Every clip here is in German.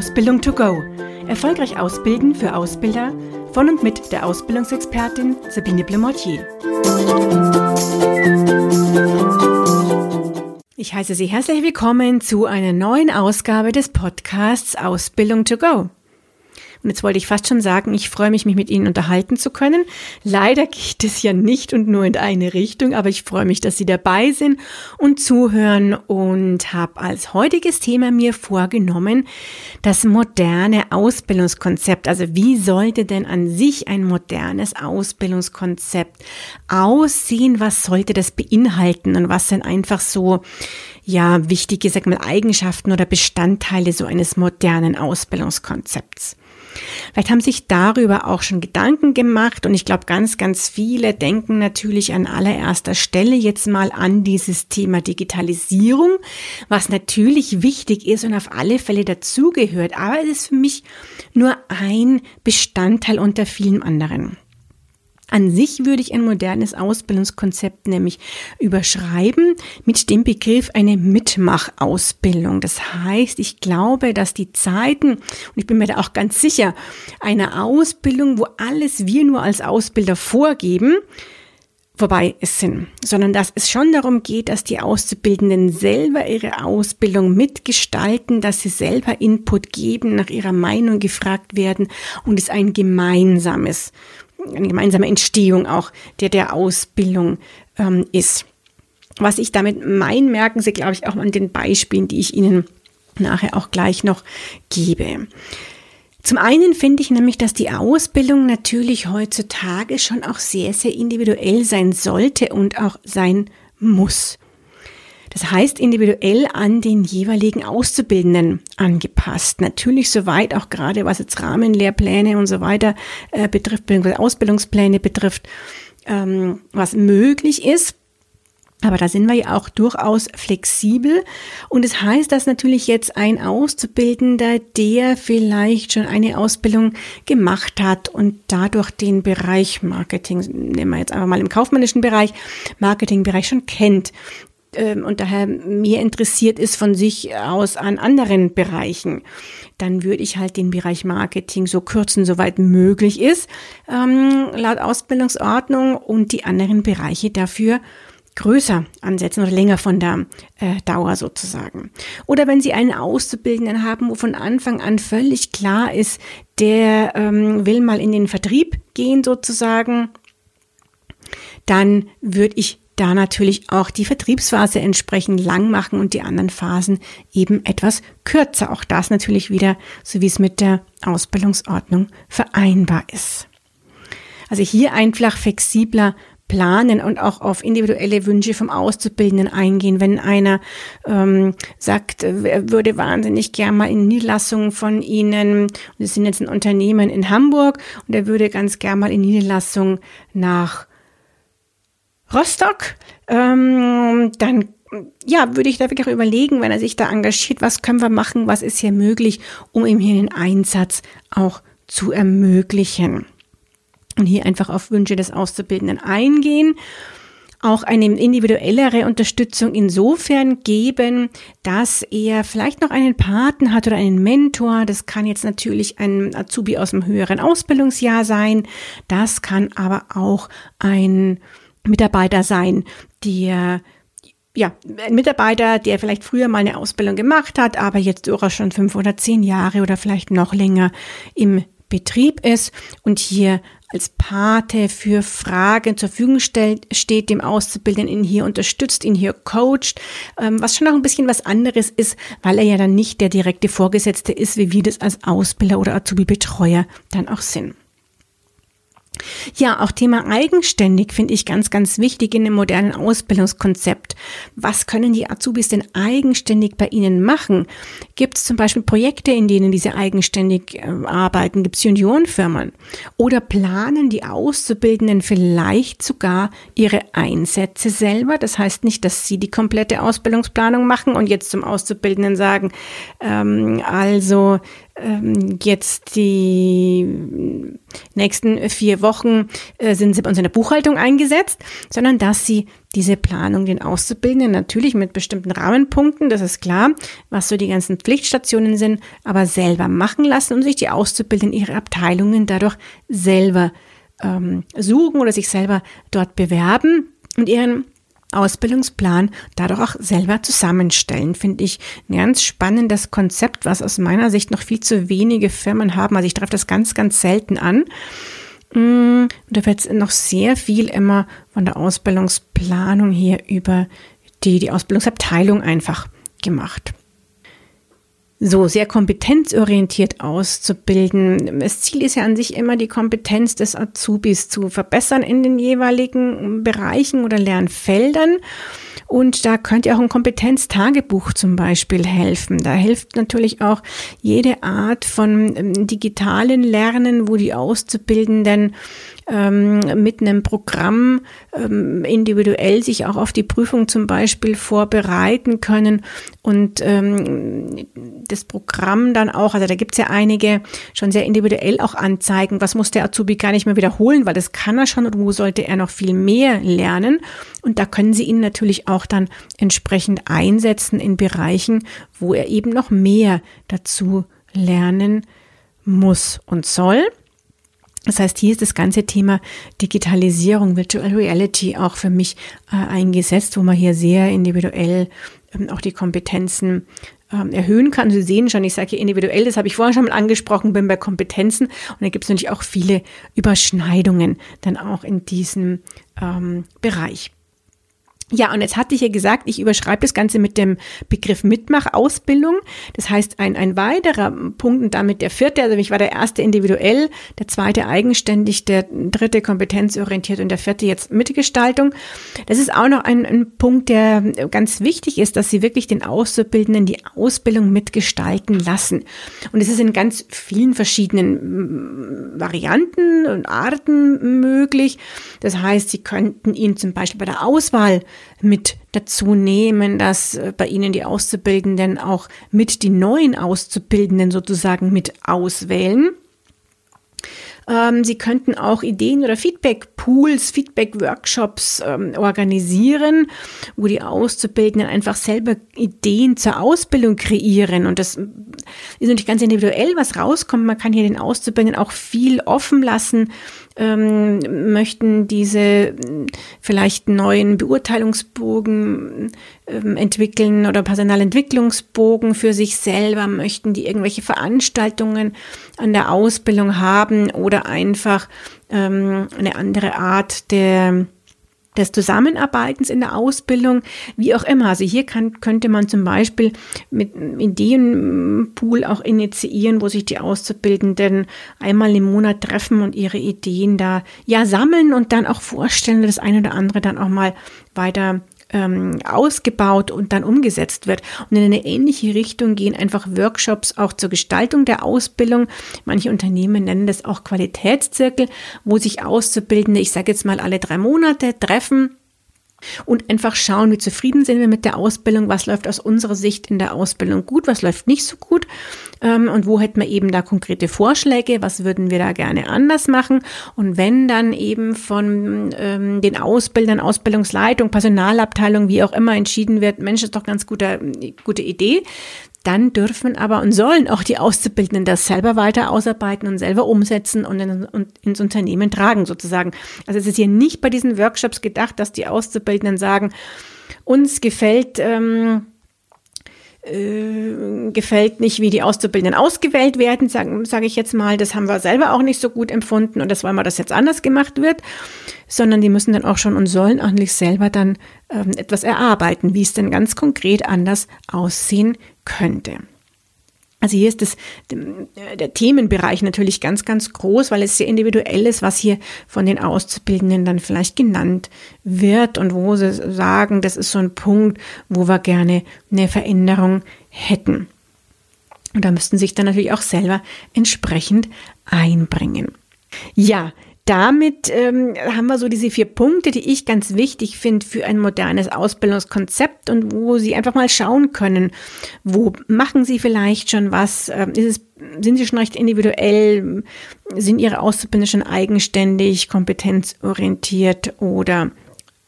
Ausbildung to go. Erfolgreich ausbilden für Ausbilder von und mit der Ausbildungsexpertin Sabine Blemortier. Ich heiße Sie herzlich willkommen zu einer neuen Ausgabe des Podcasts Ausbildung to go. Und jetzt wollte ich fast schon sagen, ich freue mich, mich mit Ihnen unterhalten zu können. Leider geht es ja nicht und nur in eine Richtung, aber ich freue mich, dass Sie dabei sind und zuhören und habe als heutiges Thema mir vorgenommen, das moderne Ausbildungskonzept. Also wie sollte denn an sich ein modernes Ausbildungskonzept aussehen? Was sollte das beinhalten und was sind einfach so ja, wichtige, sag mal, Eigenschaften oder Bestandteile so eines modernen Ausbildungskonzepts. Vielleicht haben sich darüber auch schon Gedanken gemacht und ich glaube, ganz, ganz viele denken natürlich an allererster Stelle jetzt mal an dieses Thema Digitalisierung, was natürlich wichtig ist und auf alle Fälle dazugehört, aber es ist für mich nur ein Bestandteil unter vielen anderen. An sich würde ich ein modernes Ausbildungskonzept nämlich überschreiben mit dem Begriff eine Mitmachausbildung. Das heißt, ich glaube, dass die Zeiten, und ich bin mir da auch ganz sicher, eine Ausbildung, wo alles wir nur als Ausbilder vorgeben, vorbei sind, sondern dass es schon darum geht, dass die Auszubildenden selber ihre Ausbildung mitgestalten, dass sie selber Input geben, nach ihrer Meinung gefragt werden und es ein gemeinsames eine gemeinsame Entstehung auch der, der Ausbildung ähm, ist. Was ich damit mein, merken Sie, glaube ich, auch an den Beispielen, die ich Ihnen nachher auch gleich noch gebe. Zum einen finde ich nämlich, dass die Ausbildung natürlich heutzutage schon auch sehr, sehr individuell sein sollte und auch sein muss. Das heißt individuell an den jeweiligen Auszubildenden angepasst. Natürlich soweit auch gerade was jetzt Rahmenlehrpläne und so weiter äh, betrifft, Ausbildungspläne betrifft, ähm, was möglich ist. Aber da sind wir ja auch durchaus flexibel. Und es das heißt, dass natürlich jetzt ein Auszubildender, der vielleicht schon eine Ausbildung gemacht hat und dadurch den Bereich Marketing, nehmen wir jetzt einfach mal im kaufmännischen Bereich, Marketingbereich schon kennt, und daher mehr interessiert ist von sich aus an anderen Bereichen, dann würde ich halt den Bereich Marketing so kürzen, soweit möglich ist, ähm, laut Ausbildungsordnung und die anderen Bereiche dafür größer ansetzen oder länger von der äh, Dauer sozusagen. Oder wenn Sie einen Auszubildenden haben, wo von Anfang an völlig klar ist, der ähm, will mal in den Vertrieb gehen sozusagen, dann würde ich da natürlich auch die Vertriebsphase entsprechend lang machen und die anderen Phasen eben etwas kürzer. Auch das natürlich wieder, so wie es mit der Ausbildungsordnung vereinbar ist. Also hier einfach flexibler planen und auch auf individuelle Wünsche vom Auszubildenden eingehen. Wenn einer ähm, sagt, er würde wahnsinnig gern mal in Niederlassungen von Ihnen, und es sind jetzt ein Unternehmen in Hamburg, und er würde ganz gern mal in Niederlassungen nach Rostock, ähm, dann ja, würde ich da wirklich überlegen, wenn er sich da engagiert, was können wir machen, was ist hier möglich, um ihm hier den Einsatz auch zu ermöglichen. Und hier einfach auf Wünsche des Auszubildenden eingehen auch eine individuellere Unterstützung insofern geben, dass er vielleicht noch einen Paten hat oder einen Mentor. Das kann jetzt natürlich ein Azubi aus dem höheren Ausbildungsjahr sein. Das kann aber auch ein Mitarbeiter sein, der ja, ein Mitarbeiter, der vielleicht früher mal eine Ausbildung gemacht hat, aber jetzt durchaus schon fünf oder zehn Jahre oder vielleicht noch länger im Betrieb ist und hier als Pate für Fragen zur Verfügung stellt, steht, dem Auszubildenden ihn hier unterstützt, ihn hier coacht, ähm, was schon auch ein bisschen was anderes ist, weil er ja dann nicht der direkte Vorgesetzte ist, wie wir das als Ausbilder oder Azubi-Betreuer dann auch sind. Ja, auch Thema eigenständig finde ich ganz, ganz wichtig in dem modernen Ausbildungskonzept. Was können die Azubis denn eigenständig bei Ihnen machen? Gibt es zum Beispiel Projekte, in denen diese eigenständig äh, arbeiten? Gibt es Juniorenfirmen? Oder planen die Auszubildenden vielleicht sogar ihre Einsätze selber? Das heißt nicht, dass sie die komplette Ausbildungsplanung machen und jetzt zum Auszubildenden sagen, ähm, also jetzt die nächsten vier Wochen äh, sind sie bei uns in der Buchhaltung eingesetzt, sondern dass sie diese Planung den Auszubildenden natürlich mit bestimmten Rahmenpunkten, das ist klar, was so die ganzen Pflichtstationen sind, aber selber machen lassen und sich die Auszubildenden ihre Abteilungen dadurch selber ähm, suchen oder sich selber dort bewerben und ihren Ausbildungsplan dadurch auch selber zusammenstellen. Finde ich ein ganz spannendes Konzept, was aus meiner Sicht noch viel zu wenige Firmen haben. Also ich treffe das ganz, ganz selten an. Mm, da wird noch sehr viel immer von der Ausbildungsplanung hier über die, die Ausbildungsabteilung einfach gemacht so sehr kompetenzorientiert auszubilden. Das Ziel ist ja an sich immer, die Kompetenz des Azubis zu verbessern in den jeweiligen Bereichen oder Lernfeldern. Und da könnte auch ein Kompetenztagebuch zum Beispiel helfen. Da hilft natürlich auch jede Art von ähm, digitalen Lernen, wo die Auszubildenden ähm, mit einem Programm ähm, individuell sich auch auf die Prüfung zum Beispiel vorbereiten können und ähm, das Programm dann auch, also da gibt es ja einige schon sehr individuell auch anzeigen, was muss der Azubi gar nicht mehr wiederholen, weil das kann er schon und wo sollte er noch viel mehr lernen. Und da können Sie ihn natürlich auch dann entsprechend einsetzen in Bereichen, wo er eben noch mehr dazu lernen muss und soll. Das heißt, hier ist das ganze Thema Digitalisierung, Virtual Reality auch für mich äh, eingesetzt, wo man hier sehr individuell ähm, auch die Kompetenzen ähm, erhöhen kann. Sie sehen schon, ich sage hier individuell, das habe ich vorher schon mal angesprochen, bin bei Kompetenzen und da gibt es natürlich auch viele Überschneidungen dann auch in diesem ähm, Bereich. Ja, und jetzt hatte ich ja gesagt, ich überschreibe das Ganze mit dem Begriff Mitmachausbildung. Das heißt, ein, ein weiterer Punkt und damit der vierte, also ich war der erste individuell, der zweite eigenständig, der dritte kompetenzorientiert und der vierte jetzt Mitgestaltung. Das ist auch noch ein, ein Punkt, der ganz wichtig ist, dass sie wirklich den Auszubildenden die Ausbildung mitgestalten lassen. Und es ist in ganz vielen verschiedenen Varianten und Arten möglich. Das heißt, sie könnten ihn zum Beispiel bei der Auswahl mit dazu nehmen, dass äh, bei Ihnen die Auszubildenden auch mit die neuen Auszubildenden sozusagen mit auswählen. Ähm, Sie könnten auch Ideen oder Feedback-Pools, Feedback-Workshops ähm, organisieren, wo die Auszubildenden einfach selber Ideen zur Ausbildung kreieren. Und das ist natürlich ganz individuell, was rauskommt. Man kann hier den Auszubildenden auch viel offen lassen, ähm, möchten diese vielleicht neuen Beurteilungsbogen ähm, entwickeln oder Personalentwicklungsbogen für sich selber, möchten die irgendwelche Veranstaltungen an der Ausbildung haben oder einfach ähm, eine andere Art der des Zusammenarbeitens in der Ausbildung, wie auch immer. Also hier kann, könnte man zum Beispiel mit Ideenpool auch initiieren, wo sich die Auszubildenden einmal im Monat treffen und ihre Ideen da ja sammeln und dann auch vorstellen, das eine oder andere dann auch mal weiter ähm, ausgebaut und dann umgesetzt wird. Und in eine ähnliche Richtung gehen einfach Workshops auch zur Gestaltung der Ausbildung. Manche Unternehmen nennen das auch Qualitätszirkel, wo sich Auszubildende, ich sage jetzt mal alle drei Monate, treffen und einfach schauen, wie zufrieden sind wir mit der Ausbildung, was läuft aus unserer Sicht in der Ausbildung gut, was läuft nicht so gut und wo hätten wir eben da konkrete Vorschläge, was würden wir da gerne anders machen und wenn dann eben von ähm, den Ausbildern, Ausbildungsleitung, Personalabteilung, wie auch immer entschieden wird, Mensch, ist doch ganz gute, gute Idee, dann dürfen aber und sollen auch die Auszubildenden das selber weiter ausarbeiten und selber umsetzen und, in, und ins Unternehmen tragen sozusagen. Also es ist hier nicht bei diesen Workshops gedacht, dass die Auszubildenden sagen, uns gefällt ähm, äh, gefällt nicht, wie die Auszubildenden ausgewählt werden, sage sag ich jetzt mal. Das haben wir selber auch nicht so gut empfunden und das wollen wir, dass jetzt anders gemacht wird, sondern die müssen dann auch schon und sollen nicht selber dann ähm, etwas erarbeiten, wie es denn ganz konkret anders aussehen könnte. Also hier ist das, der Themenbereich natürlich ganz, ganz groß, weil es sehr individuell ist, was hier von den Auszubildenden dann vielleicht genannt wird und wo sie sagen, das ist so ein Punkt, wo wir gerne eine Veränderung hätten. Und da müssten sich dann natürlich auch selber entsprechend einbringen. Ja, damit ähm, haben wir so diese vier Punkte, die ich ganz wichtig finde für ein modernes Ausbildungskonzept und wo Sie einfach mal schauen können, wo machen Sie vielleicht schon was, ähm, es, sind Sie schon recht individuell, sind Ihre Auszubildenden schon eigenständig, kompetenzorientiert oder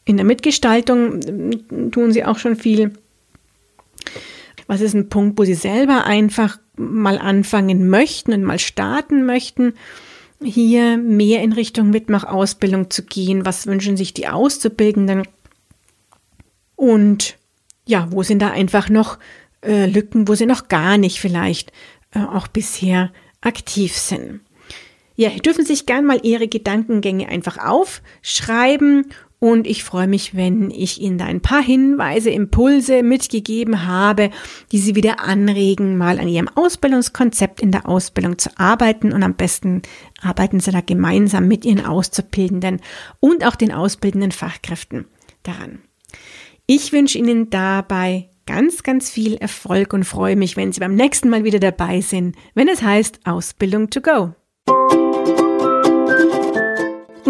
in der Mitgestaltung tun Sie auch schon viel. Was ist ein Punkt, wo Sie selber einfach mal anfangen möchten und mal starten möchten? Hier mehr in Richtung Mitmachausbildung zu gehen? Was wünschen sich die Auszubildenden? Und ja, wo sind da einfach noch äh, Lücken, wo sie noch gar nicht vielleicht äh, auch bisher aktiv sind? Ja, dürfen sich gern mal Ihre Gedankengänge einfach aufschreiben und ich freue mich, wenn ich Ihnen da ein paar Hinweise, Impulse mitgegeben habe, die Sie wieder anregen, mal an Ihrem Ausbildungskonzept in der Ausbildung zu arbeiten. Und am besten arbeiten Sie da gemeinsam mit Ihren Auszubildenden und auch den ausbildenden Fachkräften daran. Ich wünsche Ihnen dabei ganz, ganz viel Erfolg und freue mich, wenn Sie beim nächsten Mal wieder dabei sind, wenn es heißt Ausbildung to go.